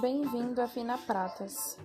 Bem-vindo a Fina Pratas.